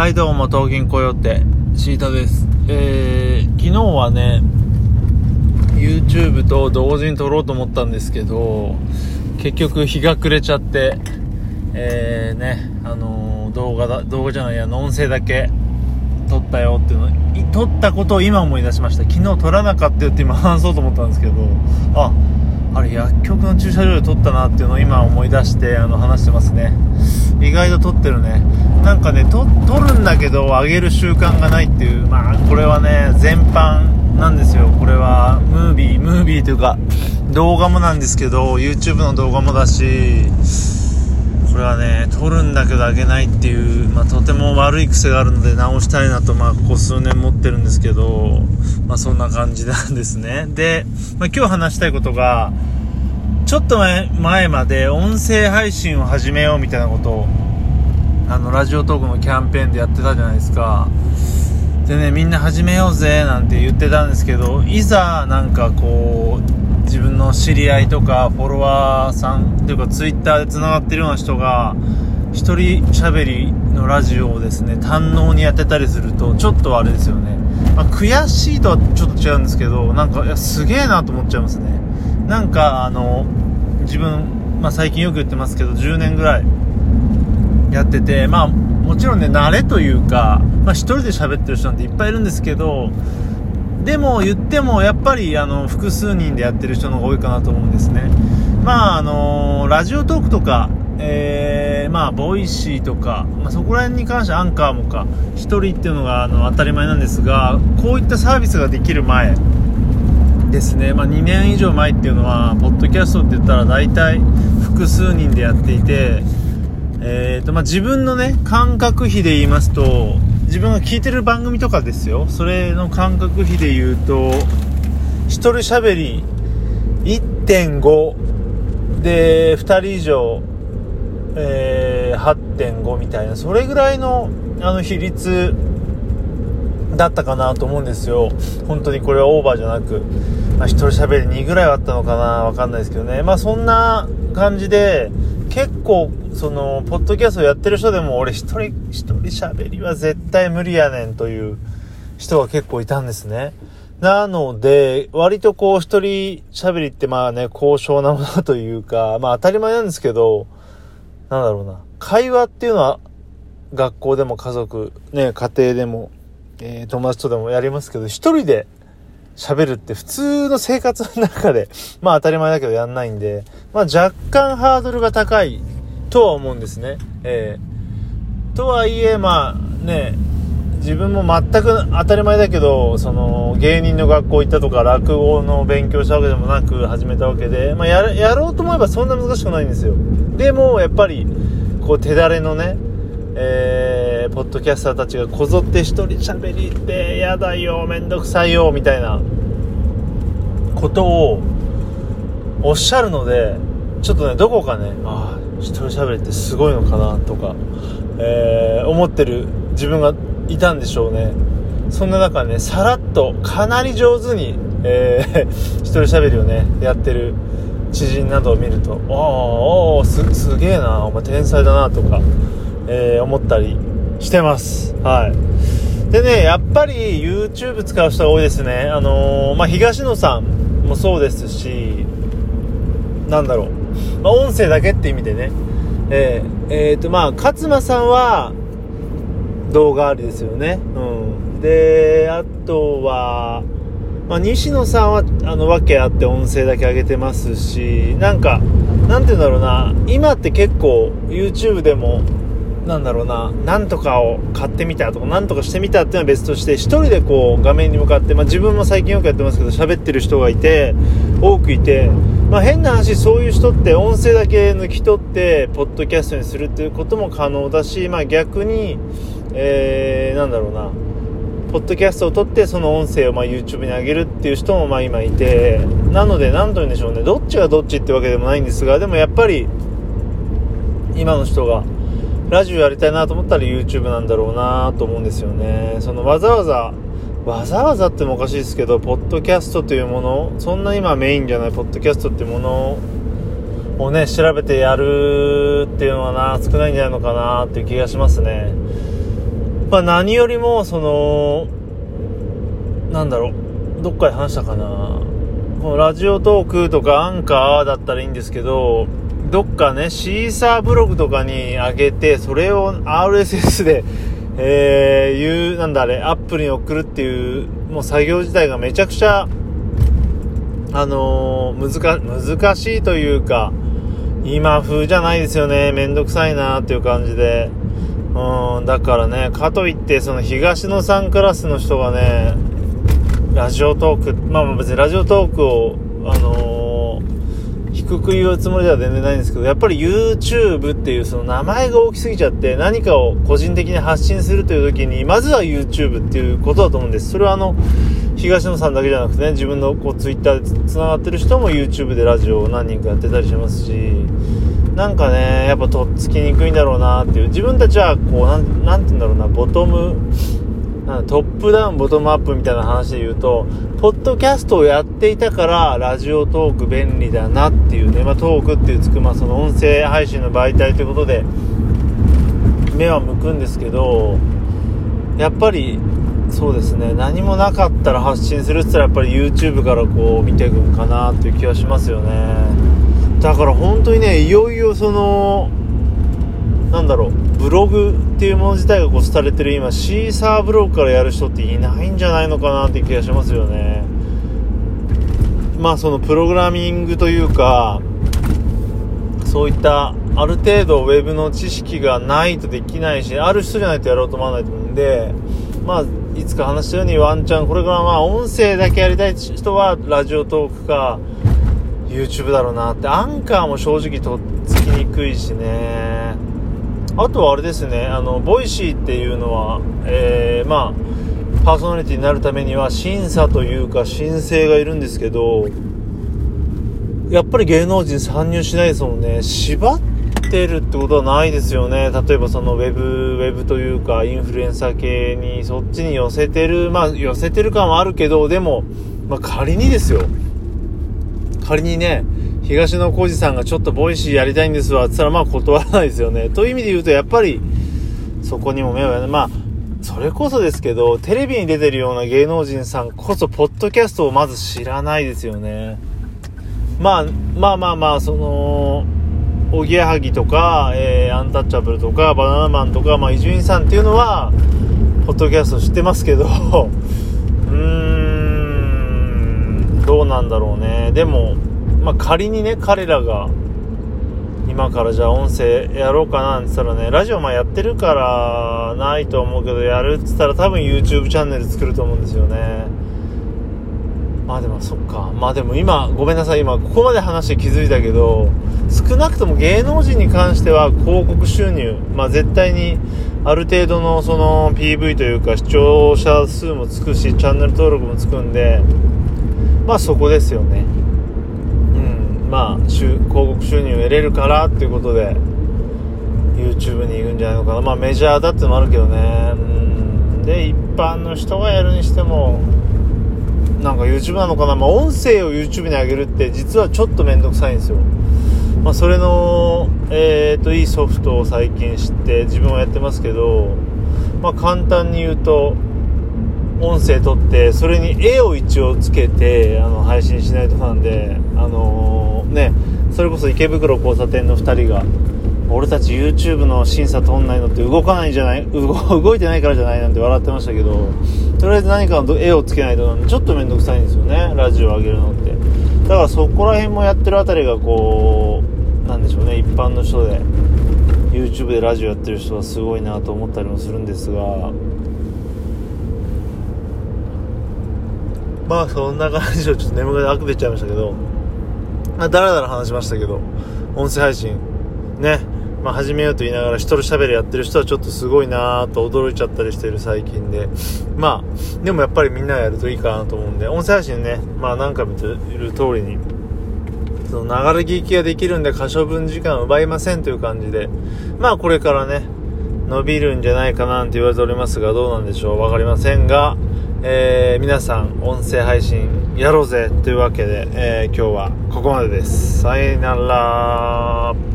はい、どうも、東銀コヨーテ、シータです。えー、昨日はね、YouTube と同時に撮ろうと思ったんですけど、結局日が暮れちゃって、えー、ね、あのー動画だ、動画じゃないや、音声だけ撮ったよっていうの、い撮ったことを今思い出しました。昨日撮らなかったよって今話そうと思ったんですけど、あ、あれ薬局の駐車場で撮ったなっていうのを今思い出して、あの、話してますね。意外と撮ってるね。なんかね、撮、るんだけど、上げる習慣がないっていう、まあ、これはね、全般なんですよ。これは、ムービー、ムービーというか、動画もなんですけど、YouTube の動画もだし、れはね、撮るんだけど上げないっていう、まあ、とても悪い癖があるので直したいなと、まあ、ここ数年持ってるんですけど、まあ、そんな感じなんですね。で、まあ、今日話したいことが、ちょっと前まで音声配信を始めようみたいなことを、あの、ラジオトークのキャンペーンでやってたじゃないですか。でね、みんな始めようぜなんて言ってたんですけど、いざなんかこう、自分の知り合いとかフォロワーさんっていうかツイッターで繋がってるような人が、一人喋りのラジオをですね、堪能にやってたりすると、ちょっとあれですよね。まあ、悔しいとはちょっと違うんですけど、なんか、いや、すげえなと思っちゃいますね。なんか、あの、自分、まあ、最近よく言ってますけど、10年ぐらいやってて、まあ、もちろんね、慣れというか、まあ、一人で喋ってる人なんていっぱいいるんですけど、でも言ってもやっぱりあの複数人でやってる人の方が多いかなと思うんですね。まああのラジオトークとか、えー、まあボイシーとか、まあ、そこら辺に関してアンカーもか、一人っていうのがあの当たり前なんですが、こういったサービスができる前ですね、まあ2年以上前っていうのは、ポッドキャストって言ったら大体複数人でやっていて、えーとまあ、自分のね感覚比で言いますと自分が聞いてる番組とかですよ。それの感覚比で言うと一人喋り1.5で2人以上、えー8.5みたいな。それぐらいのあの比率だったかなと思うんですよ。本当にこれはオーバーじゃなく、まあ、一人喋り2ぐらいはあったのかな。わかんないですけどね。まあそんな感じで結構そのポッドキャストやってる人でも俺一人一人喋りは絶対無理やねんという人が結構いたんですね。なので割とこう一人喋りってまあね高尚なものというかまあ当たり前なんですけどなんだろうな。会話っていうのは学校でも家族ね家庭でも、えー友達とでもやりますけど一人で喋るって普通の生活の中で、まあ当たり前だけどやんないんで、まあ若干ハードルが高いとは思うんですね。えーとはいえ、まあね、自分も全く当たり前だけど、その芸人の学校行ったとか落語の勉強したわけでもなく始めたわけで、まあやろうと思えばそんな難しくないんですよ。でもやっぱり、こう手だれのね、えー、ポッドキャスターたちがこぞって一人喋りってやだよ、めんどくさいよ、みたいなことをおっしゃるので、ちょっとね、どこかね、ああ、一人喋りってすごいのかな、とか、えー、思ってる自分がいたんでしょうね。そんな中ね、さらっと、かなり上手に、えー、一人喋りをね、やってる知人などを見ると、ああ、す、すげえな、お前天才だな、とか、えー、思ったりしてます。はい。でね、やっぱり YouTube 使う人が多いですね。あのーまあ、東野さんもそうですし、なんだろう。まあ、音声だけって意味でね。えー、えーと、まあ、勝間さんは動画ありですよね。うん。で、あとは、まあ、西野さんは、あの、わけあって音声だけ上げてますし、なんか、なんて言うんだろうな、今って結構 YouTube でも、なんだろうな、なんとかを買ってみたとか、なんとかしてみたっていうのは別として、一人でこう画面に向かって、まあ自分も最近よくやってますけど、喋ってる人がいて、多くいて、まあ変な話、そういう人って音声だけ抜き取って、ポッドキャストにするっていうことも可能だし、まあ逆に、えー、なんだろうな、ポッドキャストを撮ってその音声をまあ YouTube に上げるっていう人もまあ今いて、なので何と言うんでしょうね、どっちがどっちってわけでもないんですが、でもやっぱり、今の人が、ラジオやりたいなと思ったら YouTube なんだろうなと思うんですよね。そのわざわざ、わざわざってもおかしいですけど、ポッドキャストというもの、そんな今メインじゃないポッドキャストっていうものをね、調べてやるっていうのはな、少ないんじゃないのかなっていう気がしますね。ま何よりもそのなんだろうどっかで話したかなこのラジオトークとかアンカーだったらいいんですけどどっかねシーサーブログとかに上げてそれを RSS でえー、いう、なんだあれ、アップに送るっていう、もう作業自体がめちゃくちゃ、あのー、難、難しいというか、今風じゃないですよね。めんどくさいなっていう感じで。うん、だからね、かといって、その東野さんクラスの人がね、ラジオトーク、まあ別にラジオトークを、あのー、低く言うつもりでは全然ないんですけど、やっぱり YouTube っていうその名前が大きすぎちゃって、何かを個人的に発信するという時に、まずは YouTube っていうことだと思うんです。それはあの、東野さんだけじゃなくてね、自分のこう Twitter で繋がってる人も YouTube でラジオを何人かやってたりしますし、なんかね、やっぱとっつきにくいんだろうなっていう。自分たちはこう、なん、なんて言うんだろうな、ボトム、トップダウンボトムアップみたいな話で言うと、ポッドキャストをやっていたから、ラジオトーク便利だなっていうね、まあ、トークっていうつく、まあ、その音声配信の媒体ということで、目は向くんですけど、やっぱり、そうですね、何もなかったら発信するって言ったら、やっぱり YouTube からこう見ていくんかなっていう気はしますよね。だから本当にね、いよいよその、なんだろう、ブログっていうもの自体がこう廃れてる今、シーサーブログからやる人っていないんじゃないのかなっていう気がしますよね。まあそのプログラミングというか、そういったある程度ウェブの知識がないとできないし、ある人じゃないとやろうと思わないと思うんで、まあ、いつか話したようにワンチャン、これからまあ音声だけやりたい人はラジオトークか YouTube だろうなって、アンカーも正直とっつきにくいしね。あとはあれですね、あの、ボイシーっていうのは、えー、まあ、パーソナリティになるためには審査というか申請がいるんですけど、やっぱり芸能人参入しないですもんね。縛ってるってことはないですよね。例えばそのウェブ、ウェブというかインフルエンサー系にそっちに寄せてる、まあ寄せてる感はあるけど、でも、まあ仮にですよ。仮にね、東野幸治さんがちょっとボイシーやりたいんですわって言ったらまあ断らないですよね。という意味で言うとやっぱりそこにも目をやる。まあそれこそですけど、テレビに出てるような芸能人さんこそ、ポッドキャストをまず知らないですよね。まあ、まあまあまあ、その、おぎやはぎとか、えー、アンタッチャブルとか、バナナマンとか、まあ、伊集院さんっていうのは、ポッドキャスト知ってますけど、どうなんだろうね。でも、まあ、仮にね、彼らが、今からじゃあ音声やろうかなって言ったらね、ラジオまあやってるからないと思うけど、やるって言ったら多分 YouTube チャンネル作ると思うんですよね。まあでもそっか。まあでも今、ごめんなさい、今ここまで話して気づいたけど、少なくとも芸能人に関しては広告収入、まあ絶対にある程度のその PV というか視聴者数もつくし、チャンネル登録もつくんで、まあそこですよね。うん。まあ、広告収入を得れるからっていうことで YouTube に行くんじゃないのかな。まあメジャーだってのもあるけどね。うん。で一般の人がやるにしてもなんか YouTube なのかな。まあ音声を YouTube に上げるって実はちょっと面倒くさいんですよ。まあそれのえっ、ー、といいソフトを最近知って自分はやってますけどまあ簡単に言うと音声撮ってそれに絵を一応つけてあの配信しないとなんであのー、ねそれこそ池袋交差点の2人が俺たち YouTube の審査通んないのって動かないんじゃない？動いてないからじゃないなんて笑ってましたけどとりあえず何かの絵をつけないとちょっと面倒くさいんですよねラジオ上げるのって。だからそこら辺もやってるあたりがこうなんでしょうね一般の人で YouTube でラジオやってる人はすごいなと思ったりもするんですがまあそんな感じでちょっと眠がりあくべちゃいましたけど、まあ、だらだら話しましたけど、音声配信、ね、まあ、始めようと言いながら一人喋りやってる人はちょっとすごいなぁと驚いちゃったりしてる最近で。まあ、でもやっぱりみんながやるといいかなと思うんで、音声配信ね、まあ何回も言ってる通りに、その流れ聞きができるんで可処分時間奪いませんという感じで、まあこれからね、伸びるんじゃないかなって言われておりますが、どうなんでしょうわかりませんが、えー、皆さん音声配信やろうぜというわけで、えー、今日はここまでです。さよなら。